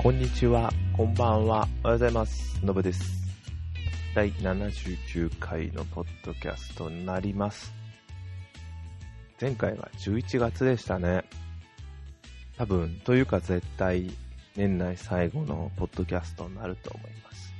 こんにちは、こんばんは、おはようございます。のぶです。第79回のポッドキャストになります。前回は11月でしたね。多分、というか絶対、年内最後のポッドキャストになると思います。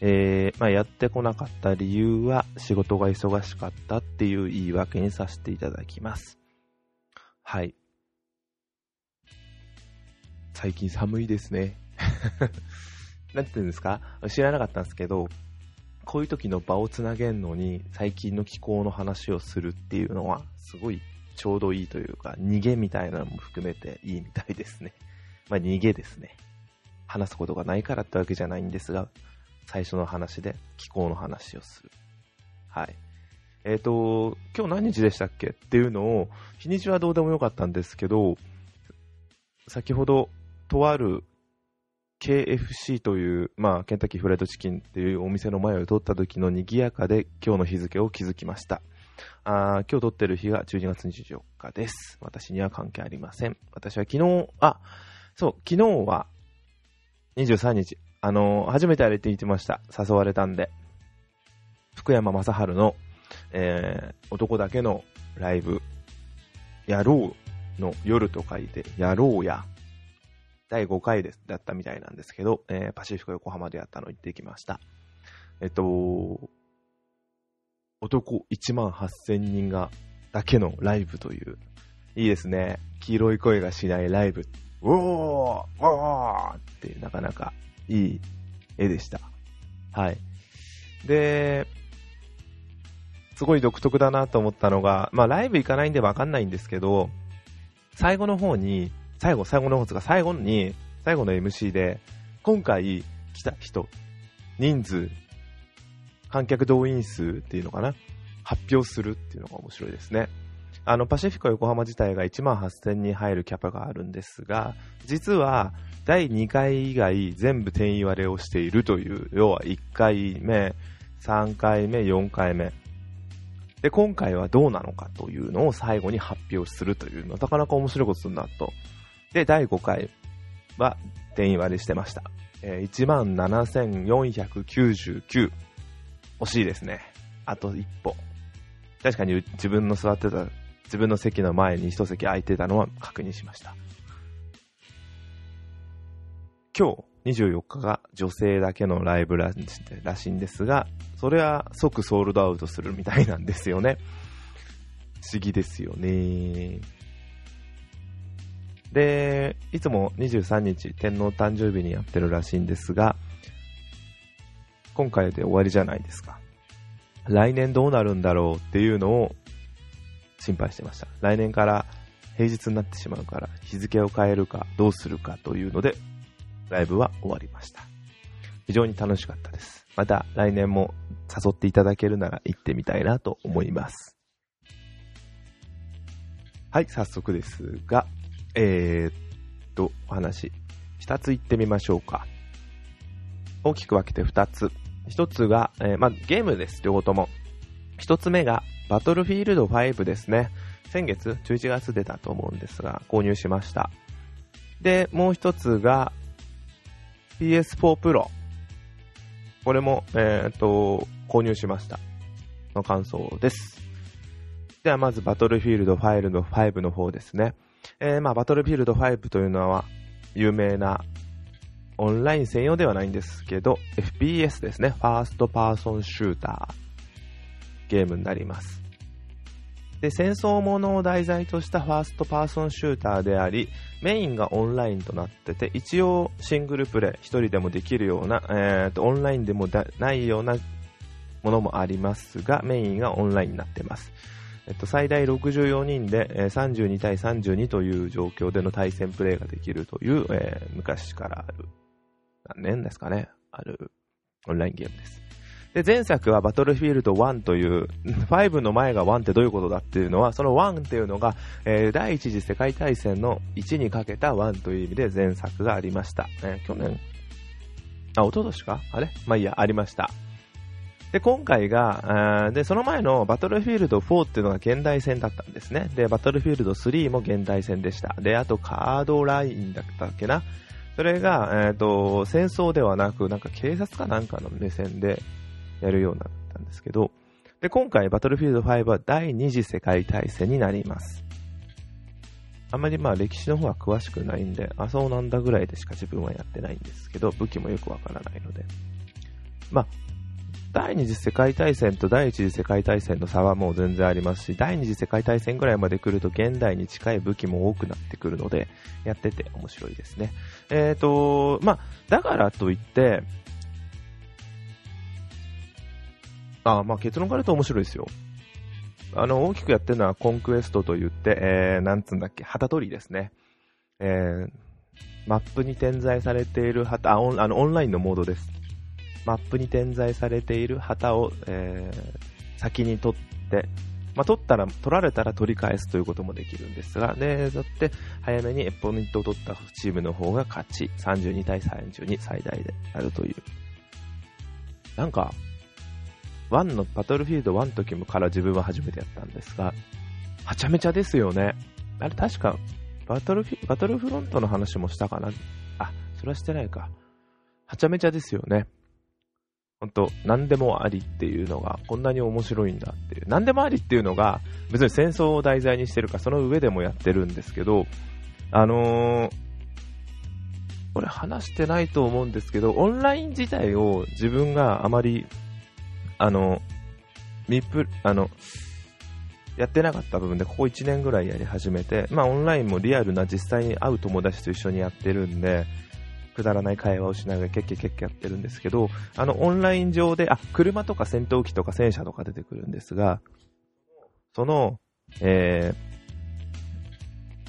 えー、まあ、やってこなかった理由は、仕事が忙しかったっていう言い訳にさせていただきます。はい。最近寒いですね。なんて言うんですか？知らなかったんですけど、こういう時の場をつなげるのに最近の気候の話をするっていうのはすごいちょうどいいというか逃げみたいなのも含めていいみたいですね。まあ逃げですね。話すことがないからってわけじゃないんですが、最初の話で気候の話をする。はい。えっ、と、今日何日でしたっけ？っていうのを、日にちはどうでもよかったんですけど、先ほど、とある KFC という、まあ、ケンタッキーフライドチキンっていうお店の前を通った時の賑やかで今日の日付を気づきました。あ今日撮ってる日が12月24日です。私には関係ありません。私は昨日、あ、そう、昨日は23日、あのー初めて歩いて行ってました。誘われたんで。福山雅治の、えー男だけのライブ、やろうの夜と書いて、やろうや。第5回ですだったみたいなんですけど、えーパシフィコ横浜でやったの行ってきました。えっと、男1万8000人が、だけのライブという、いいですね。黄色い声がしないライブ。うおーおーってなかなかいい絵でした。はい。で、すごい独特だなと思ったのが、まあライブ行かないんでわかんないんですけど、最後の方に、最後、最後の方ですが、最後に、最後の MC で、今回来た人、人数、観客動員数っていうのかな発表するっていうのが面白いですね。あの、パシフィコ横浜自体が1万8000人入るキャパがあるんですが、実は、第2回以外全部定員割れをしているという、要は1回目、3回目、4回目。で、今回はどうなのかというのを最後に発表するというのは、なかなか面白いことするなと。で、第5回は定員割れしてました。えー、17,499。惜しいですね。あと一歩。確かに自分の座ってた、自分の席の前に一席空いてたのは確認しました。今日24日が女性だけのライブららしいんですが、それは即ソールドアウトするみたいなんですよね。不思議ですよね。で、いつも23日天皇誕生日にやってるらしいんですが、今回で終わりじゃないですか。来年どうなるんだろうっていうのを心配してました。来年から平日になってしまうから日付を変えるかどうするかというのでライブは終わりました。非常に楽しかったです。また来年も誘っていただけるなら行ってみたいなと思います。はい、早速ですが、えー、っと、お話、二つ言ってみましょうか。大きく分けて二つ。一つが、えーまあ、ゲームです、両方とも。一つ目が、バトルフィールド5ですね。先月、11月出たと思うんですが、購入しました。で、もう一つが、PS4 Pro。これも、えー、っと、購入しました。の感想です。では、まず、バトルフィールド5の5の方ですね。えー、まあ、バトルフィールド5というのは、有名な、オンライン専用ではないんですけど、FPS ですね。 First Person Shooter。ゲームになります。で、戦争ものを題材とした First Person Shooter であり、メインがオンラインとなってて、一応シングルプレイ、一人でもできるような、えーと、オンラインでもないようなものもありますが、メインがオンラインになってます。えっと、最大64人で、えー、32対32という状況での対戦プレイができるという、えー、昔からある、何年ですかね、あるオンラインゲームです。で、前作はバトルフィールド1という、5の前が1ってどういうことだっていうのは、その1っていうのが、えー、第一次世界大戦の1にかけた1という意味で前作がありました。えー、去年？あ、一昨年か？あれ？まあいいや、ありました。で、今回が、で、その前のバトルフィールド4っていうのが現代戦だったんですね。で、バトルフィールド3も現代戦でした。で、あとカードラインだったっけなそれが、えっ、と、戦争ではなく、なんか警察かなんかの目線でやるようになったんですけど、で、今回バトルフィールド5は第二次世界大戦になります。あんまりまあ歴史の方は詳しくないんで、あ、そうなんだぐらいでしか自分はやってないんですけど、武器もよくわからないので。まあ、第二次世界大戦と第一次世界大戦の差はもう全然ありますし、第二次世界大戦ぐらいまで来ると現代に近い武器も多くなってくるので、やってて面白いですね。えっ、ー、と、まあ、だからといって、あ、まあ結論から言うと面白いですよ。あの、大きくやってるのはコンクエストと言って、えー、なんつうんだっけ、旗取りですね。えー、マップに点在されている旗、あ、オンあのオンラインのモードです。マップに点在されている旗を、えー、先に取って、まあ、取ったら、取られたら取り返すということもできるんですが、で、そって、早めにポイントを取ったチームの方が勝ち、32対32最大であるという。なんか、1のバトルフィールド1の時もから自分は初めてやったんですが、はちゃめちゃですよね。あれ確か、バトルフィ、バトルフロントの話もしたかな？あ、それはしてないか。はちゃめちゃですよね。ほんと、何でもありっていうのが、こんなに面白いんだっていう。何でもありっていうのが、別に戦争を題材にしてるか、その上でもやってるんですけど、あのー、これ話してないと思うんですけど、オンライン自体を自分があまりあの、ミプ、あの、やってなかった部分で、ここ1年ぐらいやり始めて、まあオンラインもリアルな実際に会う友達と一緒にやってるんで、くだらない会話をしながらケッケケッケやってるんですけど、あのオンライン上で、あ、車とか戦闘機とか戦車とか出てくるんですが、その、えー、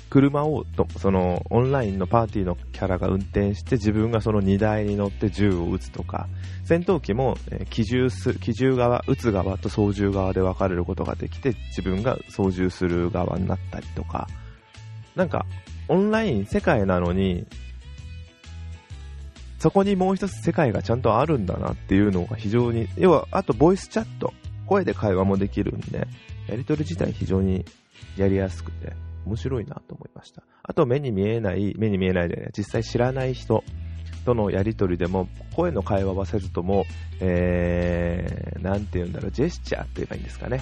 車をと、そのオンラインのパーティーのキャラが運転して自分がその荷台に乗って銃を撃つとか、戦闘機も、えー、機銃す、機銃側、撃つ側と操縦側で分かれることができて自分が操縦する側になったりとか、なんか、オンライン世界なのに、そこにもう一つ世界がちゃんとあるんだなっていうのが非常に、要は、あとボイスチャット、声で会話もできるんで、やり取り自体非常にやりやすくて、面白いなと思いました。あと目に見えない、目に見えないで、実際知らない人とのやりとりでも、声の会話はせずとも、えー、なんて言うんだろう、ジェスチャーって言えばいいんですかね。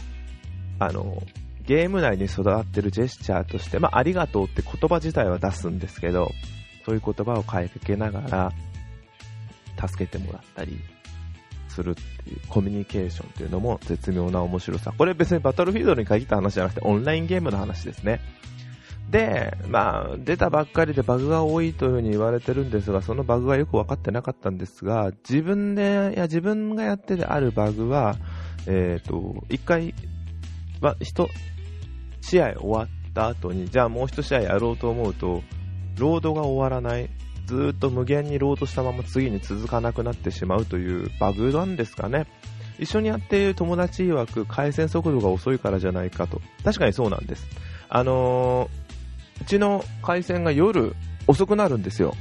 あの、ゲーム内に育ってるジェスチャーとして、まあ、ありがとうって言葉自体は出すんですけど、そういう言葉を変えかけながら、助けてもらったりするっていうコミュニケーションっていうのも絶妙な面白さ。これ別にバトルフィールドに限った話じゃなくてオンラインゲームの話ですね。で、まあ、出たばっかりでバグが多いというふうに言われてるんですが、そのバグがよく分かってなかったんですが、自分で、いや、自分がやっててあるバグは、えっ、ー、と、一回、まあ、一、試合終わった後に、じゃあもう一試合やろうと思うと、ロードが終わらない。ずっと無限にロードしたまま次に続かなくなってしまうというバグなんですかね。一緒にやっている友達曰く回線速度が遅いからじゃないかと。確かにそうなんです。あのーうちの回線が夜遅くなるんですよ。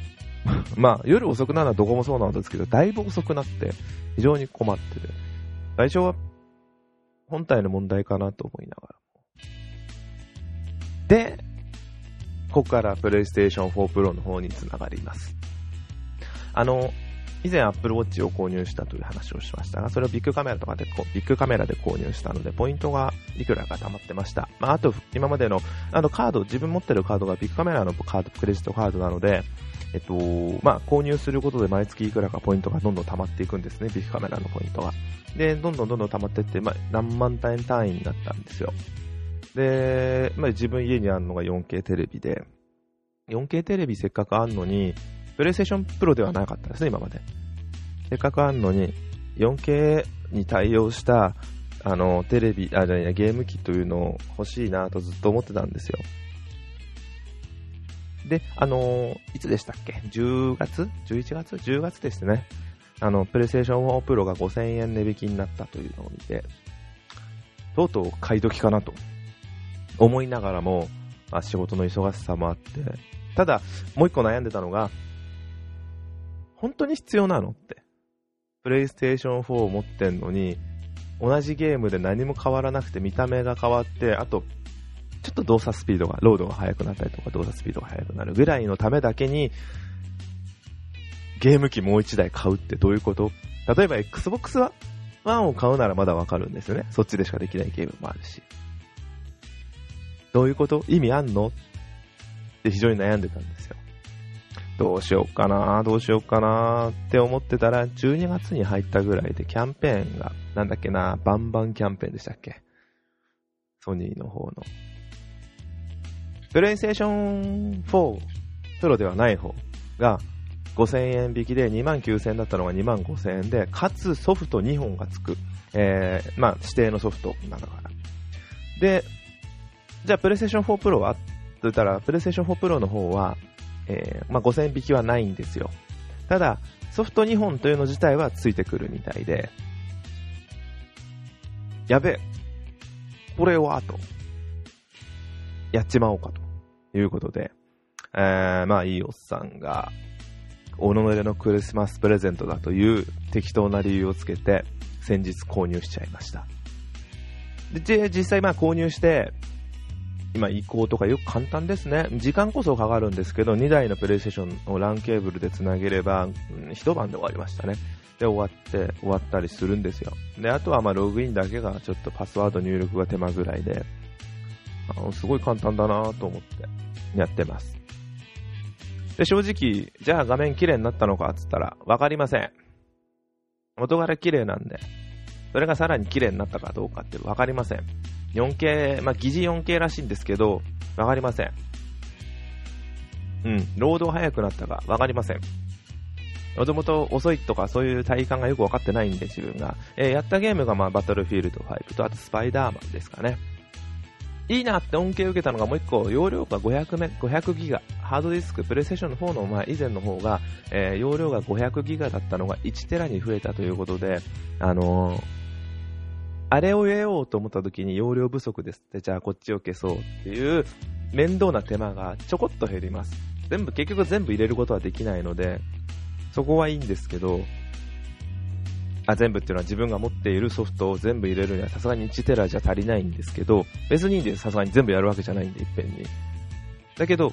まあ、夜遅くなるのはどこもそうなんですけど、だいぶ遅くなって、非常に困ってて。最初は、本体の問題かなと思いながら。で、ここから PlayStation 4 Pro の方につながります。あの、以前 Apple Watch を購入したという話をしましたが、それをビッグカメラとかで、ビッグカメラで購入したので、ポイントがいくらか溜まってました。まあ、あと、今までの、あの、カード、自分持ってるカードがビッグカメラのカード、クレジットカードなので、えっと、まあ、購入することで毎月いくらかポイントがどんどん溜まっていくんですね、ビッグカメラのポイントが。で、どんどんどんどん溜まっていって、まあ、何万単円単位になったんですよ。で、まあ、自分家にあるのが 4K テレビで、4K テレビせっかくあるのに、プレイステーションプロではなかったですね、今まで。せっかくあるのに、4K に対応した、あの、テレビ、あ、じゃゲーム機というのを欲しいなとずっと思ってたんですよ。で、あのいつでしたっけ ?10 月 ?11 月 ?10 月ですね。あの、プレイステーション4プロが5000円値引きになったというのを見て、とうとう買い時かなと思いながらも、まあ、仕事の忙しさもあって、ただ、もう一個悩んでたのが、本当に必要なのって。プレイステーション4を持ってんのに、同じゲームで何も変わらなくて見た目が変わって、あと、ちょっと動作スピードが、ロードが速くなったりとか動作スピードが速くなるぐらいのためだけに、ゲーム機もう一台買うってどういうこと？例えば Xbox は1を買うならまだわかるんですよね。そっちでしかできないゲームもあるし。どういうこと？意味あんの？って非常に悩んでたんですよ。どうしようかな、どうしようかなって思ってたら、12月に入ったぐらいでキャンペーンが、なんだっけな、バンバンキャンペーンでしたっけ？ソニーの方の。プレイステーション4プロではない方が5000円引きで2万9000円だったのが2万5000円で、かつソフト2本がつく。えー、まあ指定のソフトなんだから。で、じゃあプレイステーション4プロは？って言ったら、プレイステーション4プロの方は、えー、まあ5000円引きはないんですよ。ただ、ソフト2本というの自体はついてくるみたいで、やべえ、これは、と、やっちまおうかと。いうことで、えー、まあいいおっさんが、おのののクリスマスプレゼントだという適当な理由をつけて、先日購入しちゃいました。で、実際まあ購入して、今移行とかよく簡単ですね。時間こそかかるんですけど、2台のプレイステーションを LAN ケーブルで繋げれば、うん、一晩で終わりましたね。で、終わって、終わったりするんですよ。で、あとはまあログインだけがちょっとパスワード入力が手間ぐらいで、あのすごい簡単だなと思ってやってます。で、正直、じゃあ画面綺麗になったのかっつったら、わかりません。元柄綺麗なんで、それがさらに綺麗になったかどうかってわかりません。4K、まあ、疑似 4K らしいんですけど、わかりません。うん、ロード早くなったかわかりません。もともと遅いとかそういう体感がよくわかってないんで自分が。えー、やったゲームがまあバトルフィールド5とあとスパイダーマンですかね。いいなって恩恵を受けたのがもう一個、容量が500メ、500ギガ。ハードディスク、プレイステーションの方の前、以前の方が、えー、容量が500ギガだったのが1テラに増えたということで、あのー、あれを入れようと思った時に容量不足ですって、じゃあこっちを消そうっていう面倒な手間がちょこっと減ります。全部、結局全部入れることはできないので、そこはいいんですけど、あ、全部っていうのは自分が持っているソフトを全部入れるにはさすがに1テラじゃ足りないんですけど、別にいいんです。さすがに全部やるわけじゃないんで、いっぺんに。だけど、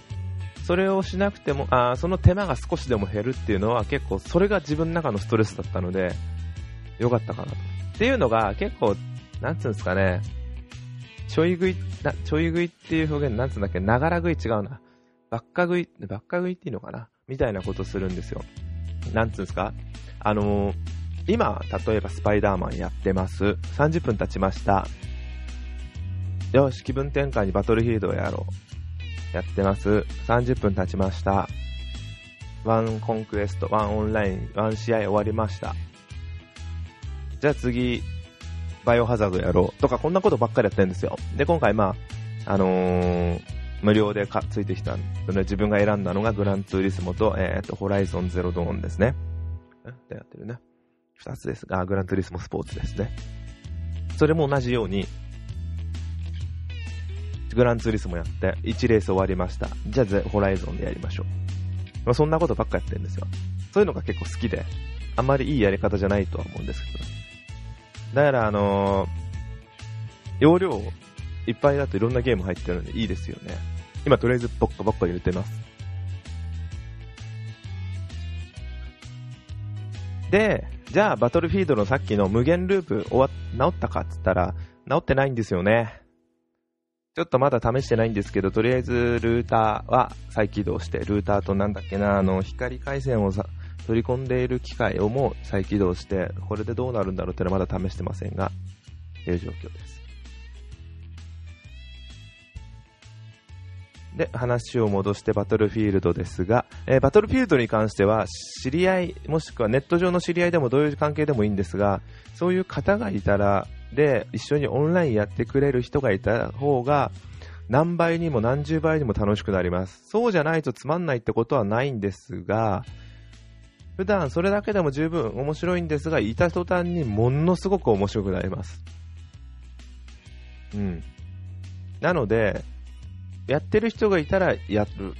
それをしなくても、あその手間が少しでも減るっていうのは結構、それが自分の中のストレスだったので、よかったかなと。っていうのが結構、なんつうんですかね、ちょい食い、な、ちょい食いっていう表現、なんつうんだっけ、ながら食い違うな。ばっか食い、ばっか食いっていうのかな？みたいなことするんですよ。なんつうんですか？あのー今、例えばスパイダーマンやってます。30分経ちました。よし、気分転換にバトルフィールドをやろう。やってます。30分経ちました。ワンコンクエスト、ワンオンライン、ワン試合終わりました。じゃあ次、バイオハザードやろう。とか、こんなことばっかりやってるんですよ。で、今回まあ、あのー、無料でかついてきたので、自分が選んだのがグランツーリスモと、えっ、ー、と、ホライゾンゼロドーンですね。でやってるね。2つですが、グランツーリスモスポーツですね。それも同じように、グランツーリスモやって、1レース終わりました。じゃあ、ホライゾンでやりましょう。まあ、そんなことばっかやってるんですよ。そういうのが結構好きで、あんまりいいやり方じゃないとは思うんですけど。だから、あのー、容量いっぱいだといろんなゲーム入ってるんでいいですよね。今とりあえずボッコボッコ入れてます。で、じゃあ、バトルフィードのさっきの無限ループ終わ、治ったかっつったら、治ってないんですよね。ちょっとまだ試してないんですけど、とりあえずルーターは再起動して、ルーターとなんだっけな、あの、光回線をさ取り込んでいる機械をも再起動して、これでどうなるんだろうってのはまだ試してませんが、という状況です。で、話を戻してバトルフィールドですが、えー、バトルフィールドに関しては、知り合い、もしくはネット上の知り合いでもどういう関係でもいいんですが、そういう方がいたら、で、一緒にオンラインやってくれる人がいた方が、何倍にも何十倍にも楽しくなります。そうじゃないとつまんないってことはないんですが、普段それだけでも十分面白いんですが、いた途端にものすごく面白くなります。うん。なので、やってる人がいたらやる。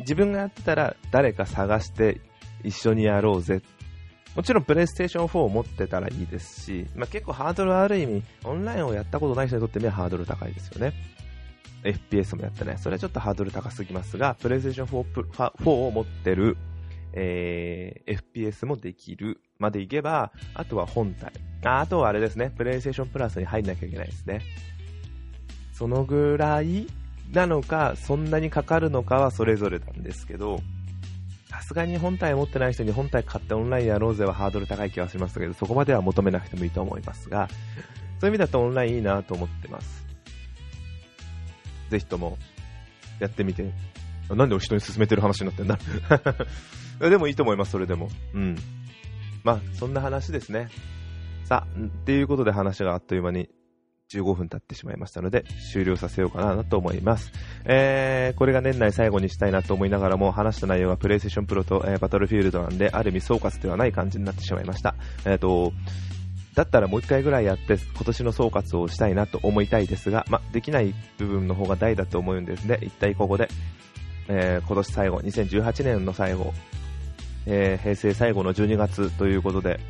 自分がやってたら誰か探して一緒にやろうぜ。もちろんプレイステーション4を持ってたらいいですし、まあ、結構ハードルある意味、オンラインをやったことない人にとってみればハードル高いですよね。FPS もやってない。それはちょっとハードル高すぎますが、PlayStation 4, 4を持ってる、えー、FPS もできるまでいけば、あとは本体。ああとはあれですね、PlayStation プラスに入んなきゃいけないですね。そのぐらいなのか、そんなにかかるのかはそれぞれなんですけど、さすがに本体持ってない人に本体買ってオンラインやろうぜはハードル高い気がしますけど、そこまでは求めなくてもいいと思いますが、そういう意味だとオンラインいいなと思ってます。ぜひともやってみて。なんでお人に勧めてる話になってんだ でもいいと思います、それでも。うん。まあ、そんな話ですね。さあ、っていうことで話があっという間に15分経ってしまいましたので、終了させようかなと思います。えー、これが年内最後にしたいなと思いながらも、話した内容はプレイステーションプロと、えー、バトルフィールドなんで、ある意味総括ではない感じになってしまいました。えっ、ー、と、だったらもう一回ぐらいやって今年の総括をしたいなと思いたいですが、まできない部分の方が大だと思うんですね。一体ここで、えー、今年最後、2018年の最後、えー、平成最後の12月ということで、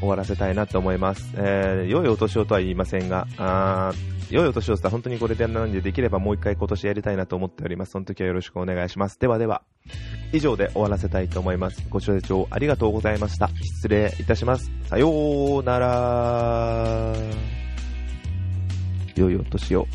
終わらせたいなと思います。えー、良いお年をとは言いませんが、あ良いお年をした本当にこれでなんでできればもう一回今年やりたいなと思っております。その時はよろしくお願いします。ではでは、以上で終わらせたいと思います。ご視聴ありがとうございました。失礼いたします。さようなら。良いお年を。